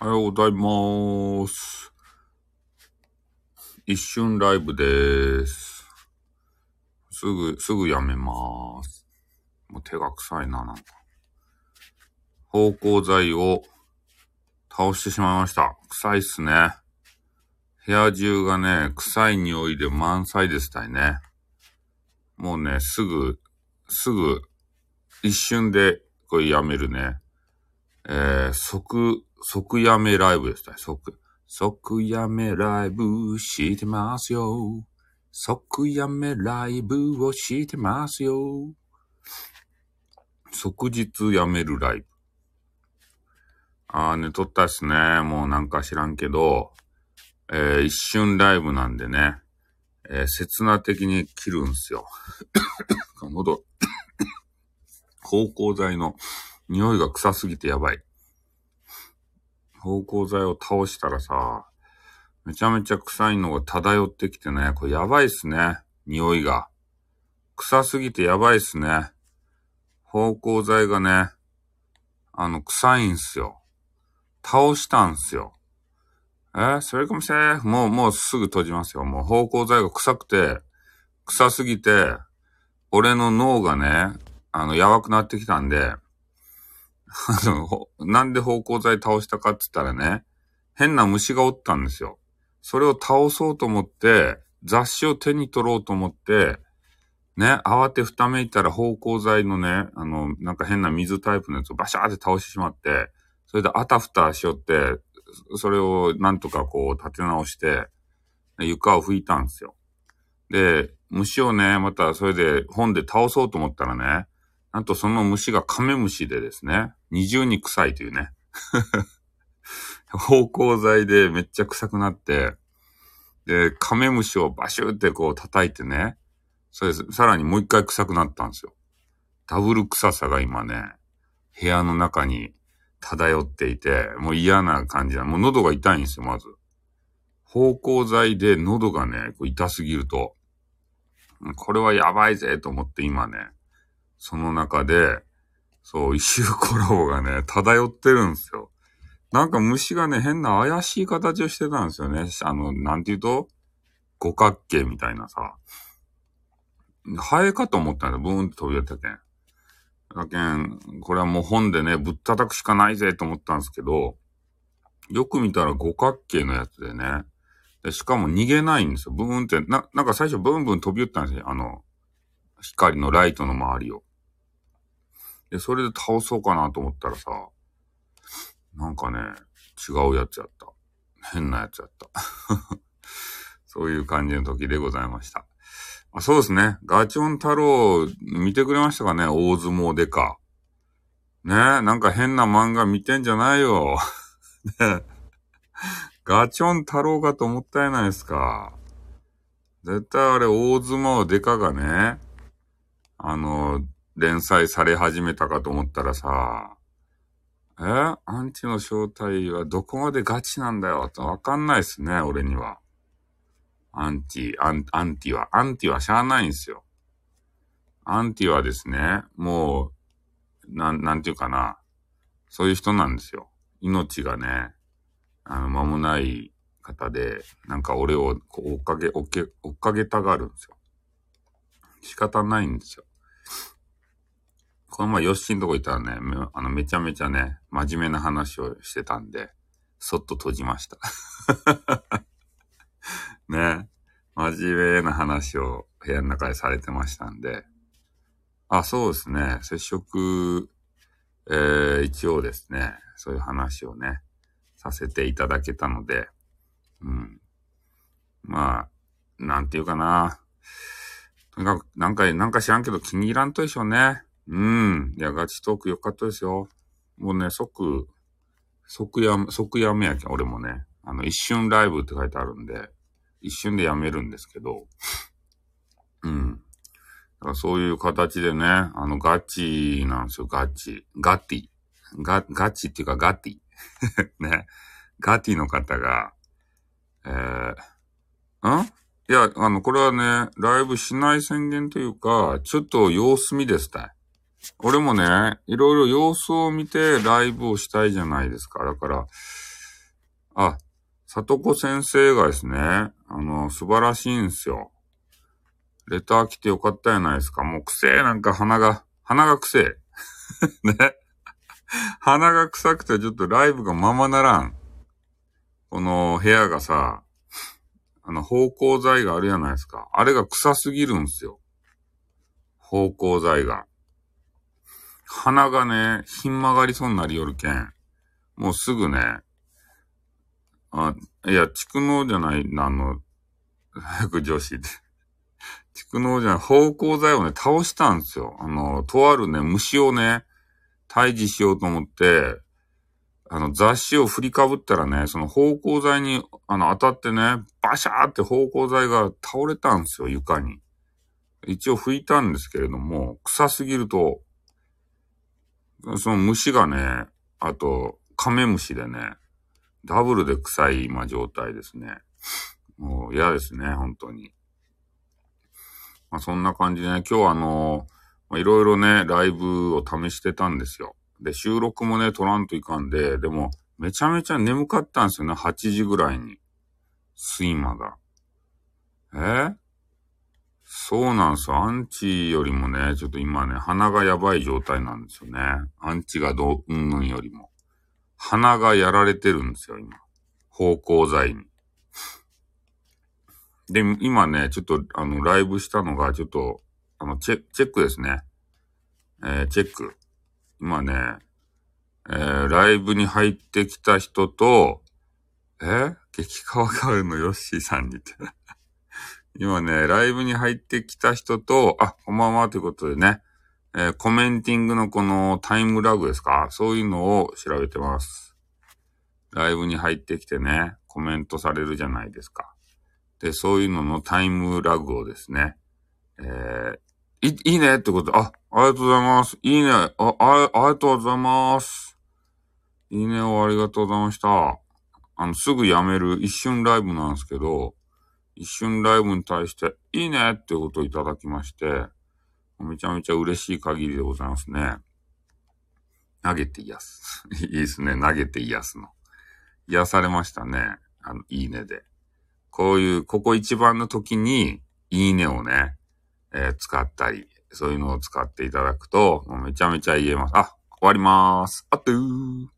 おはようございます。一瞬ライブです。すぐ、すぐやめます。もう手が臭いな、なんか。芳香剤を倒してしまいました。臭いっすね。部屋中がね、臭い匂いで満載でしたいね。もうね、すぐ、すぐ、一瞬でこれやめるね。えー、即、即やめライブでしたね。即。即やめライブしてますよ。即やめライブをしてますよ。即日やめるライブ。あーね、撮ったっすね。もうなんか知らんけど、えー、一瞬ライブなんでね、えー、刹那的に切るんすよ。喉、芳香剤の匂いが臭すぎてやばい。芳香剤を倒したらさ、めちゃめちゃ臭いのが漂ってきてね、これやばいっすね。匂いが。臭すぎてやばいっすね。芳香剤がね、あの、臭いんすよ。倒したんすよ。え？ーそれかもしれん。もう、もうすぐ閉じますよ。もう芳香剤が臭くて、臭すぎて、俺の脳がね、あの、やばくなってきたんで、あの、なんで芳香剤倒したかって言ったらね、変な虫がおったんですよ。それを倒そうと思って、雑誌を手に取ろうと思って、ね、慌てふためいたら芳香剤のね、あの、なんか変な水タイプのやつをバシャーって倒してしまって、それであたふたしよって、それをなんとかこう立て直して、床を拭いたんですよ。で、虫をね、またそれで本で倒そうと思ったらね、なんとその虫がカメムシでですね、二重に臭いというね。芳香剤でめっちゃ臭くなって、で、カメムシをバシューってこう叩いてね、それさらにもう一回臭くなったんですよ。ダブル臭さが今ね、部屋の中に漂っていて、もう嫌な感じだ。もう喉が痛いんですよ、まず。芳香剤で喉がね、こう痛すぎると、これはやばいぜと思って今ね、その中で、そう、一周コラボがね、漂ってるんですよ。なんか虫がね、変な怪しい形をしてたんですよね。あの、なんて言うと五角形みたいなさ。ハエかと思ったんだよ。ブーンって飛び出たけん。だけん、これはもう本でね、ぶったたくしかないぜと思ったんですけど、よく見たら五角形のやつでね。でしかも逃げないんですよ。ブーンって、な、なんか最初ブンブン飛び打ったんですよ。あの、光のライトの周りを。で、それで倒そうかなと思ったらさ、なんかね、違うやつやった。変なやつやった。そういう感じの時でございました。あそうですね。ガチョン太郎見てくれましたかね？大相撲でか。ねなんか変な漫画見てんじゃないよ。ねガチョン太郎かと思ったやないですか。絶対あれ大相撲でかがね、あの、連載され始めたかと思ったらさ、えアンチの正体はどこまでガチなんだよってわかんないっすね、俺には。アンティ、アン、アンティは、アンティはしゃあないんすよ。アンティはですね、もう、なん、なんていうかな。そういう人なんですよ。命がね、あの、間もない方で、なんか俺をこう追っかけ、追っけ、追っかけたがるんですよ。仕方ないんですよ。この前、ヨッシーのとこ行ったらね、あの、めちゃめちゃね、真面目な話をしてたんで、そっと閉じました。ね。真面目な話を部屋の中でされてましたんで。あ、そうですね。接触、えー、一応ですね、そういう話をね、させていただけたので、うん。まあ、なんていうかな。とにかく、なんか、なんか知らんけど気に入らんとでしょうね。うん。いや、ガチトーク良かったですよ。もうね、即、即や、即やめやけん、俺もね。あの、一瞬ライブって書いてあるんで、一瞬でやめるんですけど、うん。だからそういう形でね、あの、ガチなんですよ、ガチ。ガティ。ガ、ガチっていうかガティ。ね。ガティの方が、えー、ん？いや、あの、これはね、ライブしない宣言というか、ちょっと様子見ですたい。俺もね、いろいろ様子を見てライブをしたいじゃないですか。だから、あ、里子先生がですね、あの、素晴らしいんですよ。レター来てよかったやないですか。もう癖なんか鼻が、鼻が癖。ね。鼻が臭くてちょっとライブがままならん。この部屋がさ、あの、芳香剤があるじゃないですか。あれが臭すぎるんすよ。芳香剤が。鼻がね、ひん曲がりそうになりよるけん。もうすぐね、あ、いや、蓄能じゃない、あの、早く女子で。蓄能じゃない、芳香剤をね、倒したんですよ。あの、とあるね、虫をね、退治しようと思って、あの、雑誌を振りかぶったらね、その芳香剤に、あの、当たってね、バシャーって芳香剤が倒れたんですよ、床に。一応拭いたんですけれども、臭すぎると、その虫がね、あと、カメムシでね、ダブルで臭い今状態ですね。もう嫌ですね、本当に。まあそんな感じでね、今日はあのいろいろね、ライブを試してたんですよ。で、収録もね、撮らんといかんで、でも、めちゃめちゃ眠かったんですよね、8時ぐらいに。睡魔が。えそうなんですよ。アンチよりもね、ちょっと今ね、鼻がやばい状態なんですよね。アンチがどう、うんぬんよりも。鼻がやられてるんですよ、今。芳香剤に。で、今ね、ちょっと、あの、ライブしたのが、ちょっと、あの、チェチェックですね。えー、チェック。今ね、えー、ライブに入ってきた人と、え激川ガールの？ヨッシーさんにって今ね、ライブに入ってきた人と、あ、こんばんはということでね、えー、コメンティングのこのタイムラグですか？そういうのを調べてます。ライブに入ってきてね、コメントされるじゃないですか。で、そういうののタイムラグをですね、えー、い、いいねってことあ、ありがとうございます。いいね。あ、あ、ありがとうございます。いいねをありがとうございました。あの、すぐやめる一瞬ライブなんですけど、一瞬ライブに対して、いいねってことをいただきまして、めちゃめちゃ嬉しい限りでございますね。投げて癒す。いいですね。投げて癒すの。癒されましたね。あの、いいねで。こういう、ここ一番の時に、いいねをね、えー、使ったり、そういうのを使っていただくと、めちゃめちゃ言えます。あ、終わりまーす。あっとー。